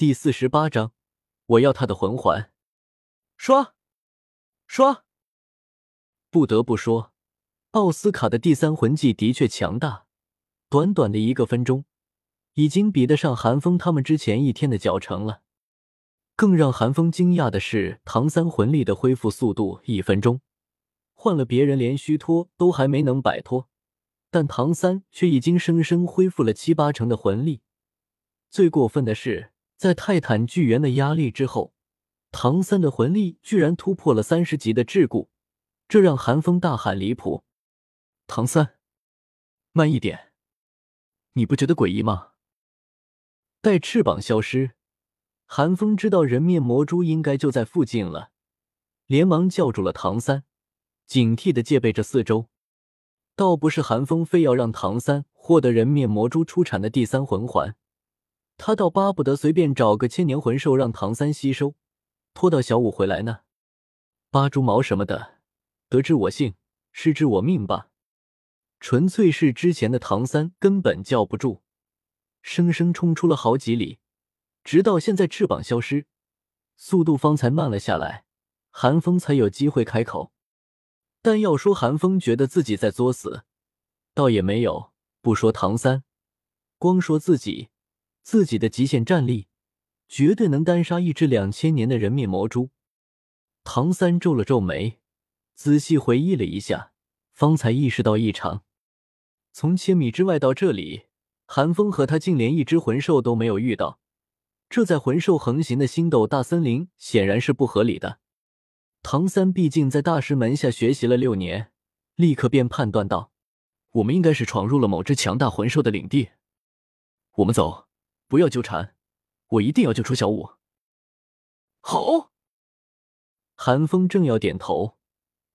第四十八章，我要他的魂环。刷刷，不得不说，奥斯卡的第三魂技的确强大。短短的一个分钟，已经比得上韩风他们之前一天的脚程了。更让韩风惊讶的是，唐三魂力的恢复速度，一分钟，换了别人连虚脱都还没能摆脱，但唐三却已经生生恢复了七八成的魂力。最过分的是。在泰坦巨猿的压力之后，唐三的魂力居然突破了三十级的桎梏，这让韩风大喊离谱。唐三，慢一点，你不觉得诡异吗？待翅膀消失，韩风知道人面魔蛛应该就在附近了，连忙叫住了唐三，警惕的戒备着四周。倒不是韩风非要让唐三获得人面魔蛛出产的第三魂环。他倒巴不得随便找个千年魂兽让唐三吸收，拖到小五回来呢。扒猪毛什么的，得知我幸，失之我命吧。纯粹是之前的唐三根本叫不住，生生冲出了好几里，直到现在翅膀消失，速度方才慢了下来，韩风才有机会开口。但要说韩风觉得自己在作死，倒也没有。不说唐三，光说自己。自己的极限战力，绝对能单杀一只两千年的人面魔蛛。唐三皱了皱眉，仔细回忆了一下，方才意识到异常。从千米之外到这里，韩风和他竟连一只魂兽都没有遇到，这在魂兽横行的星斗大森林显然是不合理的。唐三毕竟在大师门下学习了六年，立刻便判断道：“我们应该是闯入了某只强大魂兽的领地。”我们走。不要纠缠，我一定要救出小五。好。韩风正要点头，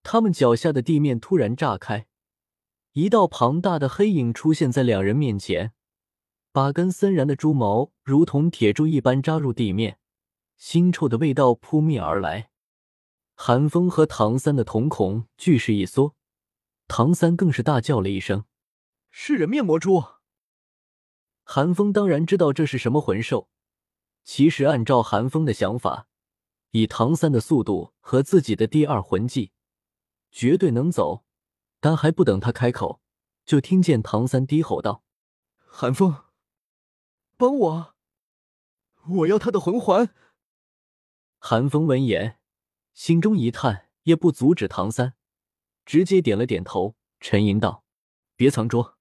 他们脚下的地面突然炸开，一道庞大的黑影出现在两人面前，八根森然的猪毛如同铁柱一般扎入地面，腥臭的味道扑面而来。韩风和唐三的瞳孔俱是一缩，唐三更是大叫了一声：“是人面魔蛛！”韩风当然知道这是什么魂兽。其实按照韩风的想法，以唐三的速度和自己的第二魂技，绝对能走。但还不等他开口，就听见唐三低吼道：“韩风，帮我！我要他的魂环！”韩风闻言，心中一叹，也不阻止唐三，直接点了点头，沉吟道：“别藏拙，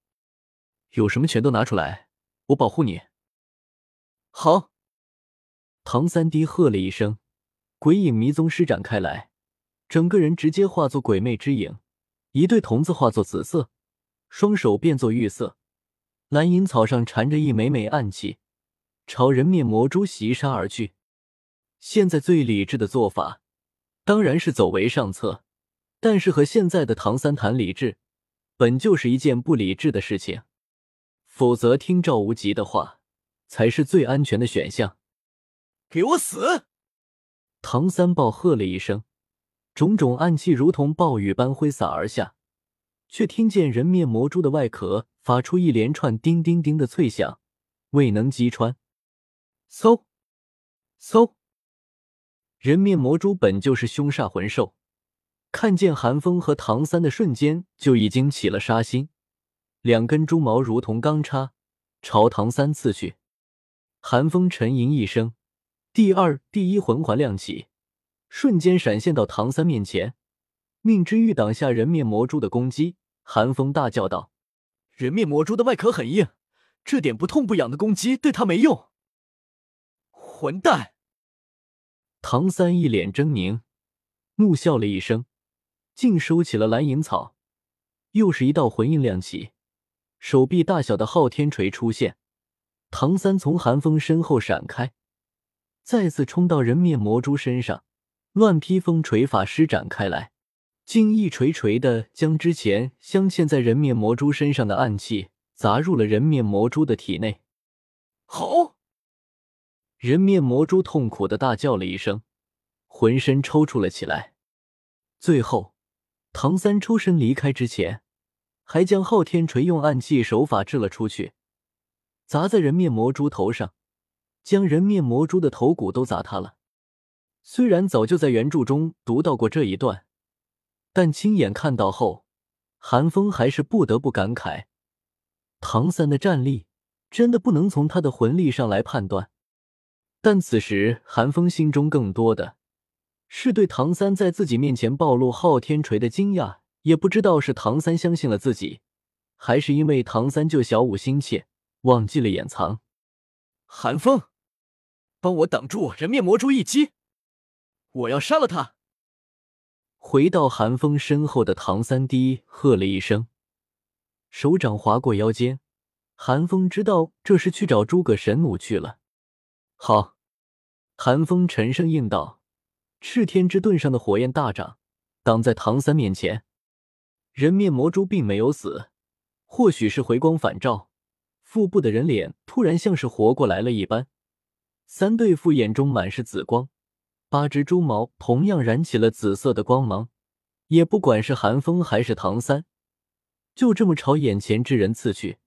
有什么全都拿出来。”我保护你。好，唐三低喝了一声，鬼影迷踪施展开来，整个人直接化作鬼魅之影，一对瞳子化作紫色，双手变作玉色，蓝银草上缠着一枚枚暗器，朝人面魔蛛袭杀而去。现在最理智的做法，当然是走为上策，但是和现在的唐三谈理智，本就是一件不理智的事情。否则，听赵无极的话才是最安全的选项。给我死！唐三暴喝了一声，种种暗器如同暴雨般挥洒而下，却听见人面魔蛛的外壳发出一连串叮叮叮的脆响，未能击穿。嗖嗖！人面魔蛛本就是凶煞魂兽，看见韩风和唐三的瞬间，就已经起了杀心。两根猪毛如同钢叉，朝唐三刺去。寒风沉吟一声，第二、第一魂环亮起，瞬间闪现到唐三面前，命之玉挡下人面魔蛛的攻击。寒风大叫道：“人面魔蛛的外壳很硬，这点不痛不痒的攻击对他没用。”混蛋！唐三一脸狰狞，怒笑了一声，竟收起了蓝银草，又是一道魂印亮起。手臂大小的昊天锤出现，唐三从寒风身后闪开，再次冲到人面魔蛛身上，乱披风锤法施展开来，竟一锤锤的将之前镶嵌在人面魔蛛身上的暗器砸入了人面魔蛛的体内。好！人面魔蛛痛苦的大叫了一声，浑身抽搐了起来。最后，唐三抽身离开之前。还将昊天锤用暗器手法掷了出去，砸在人面魔蛛头上，将人面魔蛛的头骨都砸塌了。虽然早就在原著中读到过这一段，但亲眼看到后，韩风还是不得不感慨：唐三的战力真的不能从他的魂力上来判断。但此时，韩风心中更多的是对唐三在自己面前暴露昊天锤的惊讶。也不知道是唐三相信了自己，还是因为唐三救小五心切，忘记了掩藏。寒风，帮我挡住人面魔蛛一击！我要杀了他！回到寒风身后的唐三低喝了一声，手掌划过腰间。寒风知道这是去找诸葛神弩去了。好，寒风沉声应道。赤天之盾上的火焰大涨，挡在唐三面前。人面魔蛛并没有死，或许是回光返照，腹部的人脸突然像是活过来了一般。三对副眼中满是紫光，八只蛛毛同样燃起了紫色的光芒，也不管是寒风还是唐三，就这么朝眼前之人刺去。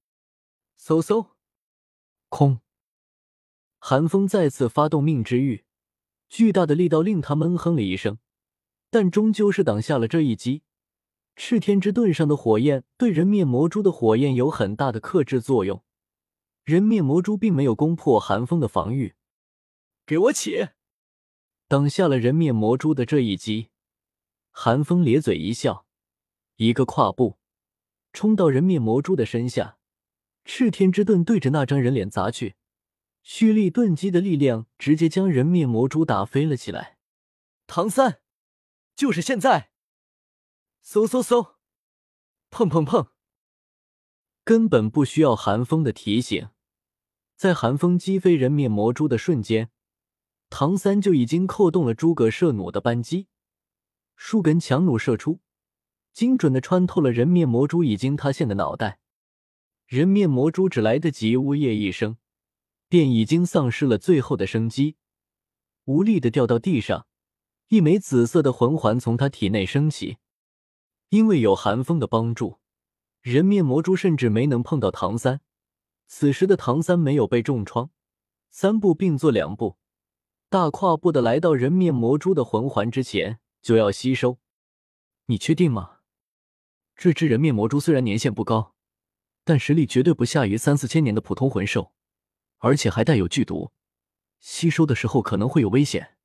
嗖嗖，空！寒风再次发动命之玉，巨大的力道令他闷哼了一声，但终究是挡下了这一击。赤天之盾上的火焰对人面魔蛛的火焰有很大的克制作用，人面魔蛛并没有攻破寒风的防御。给我起！挡下了人面魔蛛的这一击，寒风咧嘴一笑，一个跨步冲到人面魔蛛的身下，赤天之盾对着那张人脸砸去，蓄力盾击的力量直接将人面魔蛛打飞了起来。唐三，就是现在！嗖嗖嗖，砰砰砰！根本不需要寒风的提醒，在寒风击飞人面魔蛛的瞬间，唐三就已经扣动了诸葛射弩的扳机，数根强弩射出，精准的穿透了人面魔蛛已经塌陷的脑袋。人面魔蛛只来得及呜咽一声，便已经丧失了最后的生机，无力的掉到地上。一枚紫色的魂环从他体内升起。因为有寒风的帮助，人面魔蛛甚至没能碰到唐三。此时的唐三没有被重创，三步并作两步，大跨步的来到人面魔蛛的魂环之前，就要吸收。你确定吗？这只人面魔蛛虽然年限不高，但实力绝对不下于三四千年的普通魂兽，而且还带有剧毒，吸收的时候可能会有危险。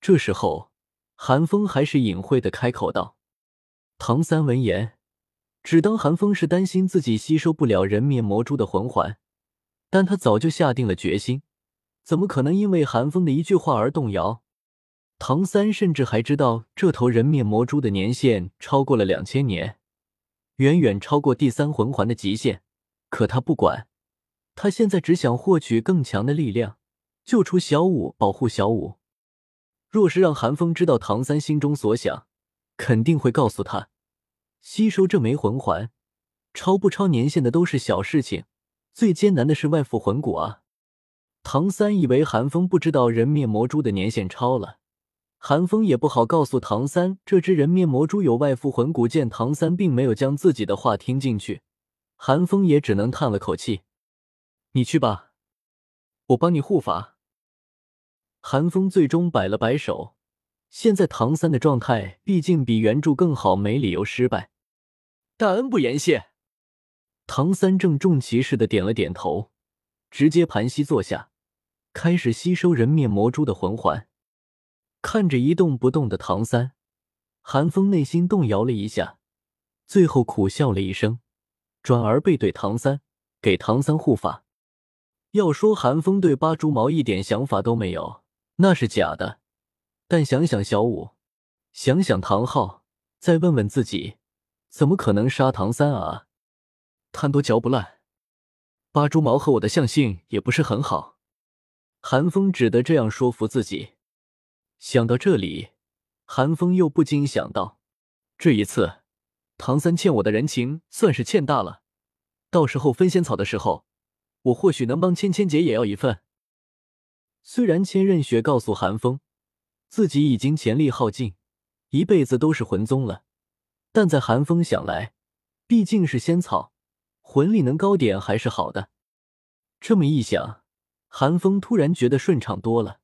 这时候，寒风还是隐晦的开口道。唐三闻言，只当韩风是担心自己吸收不了人面魔蛛的魂环，但他早就下定了决心，怎么可能因为韩风的一句话而动摇？唐三甚至还知道这头人面魔蛛的年限超过了两千年，远远超过第三魂环的极限。可他不管，他现在只想获取更强的力量，救出小五，保护小五。若是让韩风知道唐三心中所想，肯定会告诉他，吸收这枚魂环，超不超年限的都是小事情，最艰难的是外附魂骨啊！唐三以为韩风不知道人面魔蛛的年限超了，韩风也不好告诉唐三这只人面魔蛛有外附魂骨。见唐三并没有将自己的话听进去，韩风也只能叹了口气：“你去吧，我帮你护法。”韩风最终摆了摆手。现在唐三的状态毕竟比原著更好，没理由失败。大恩不言谢。唐三郑重其事的点了点头，直接盘膝坐下，开始吸收人面魔蛛的魂环。看着一动不动的唐三，韩风内心动摇了一下，最后苦笑了一声，转而背对唐三，给唐三护法。要说韩风对八蛛毛一点想法都没有，那是假的。但想想小五，想想唐昊，再问问自己，怎么可能杀唐三啊？贪多嚼不烂，八蛛毛和我的相性也不是很好。韩风只得这样说服自己。想到这里，韩风又不禁想到，这一次唐三欠我的人情算是欠大了。到时候分仙草的时候，我或许能帮芊芊姐也要一份。虽然千仞雪告诉韩风。自己已经潜力耗尽，一辈子都是魂宗了。但在寒风想来，毕竟是仙草，魂力能高点还是好的。这么一想，寒风突然觉得顺畅多了，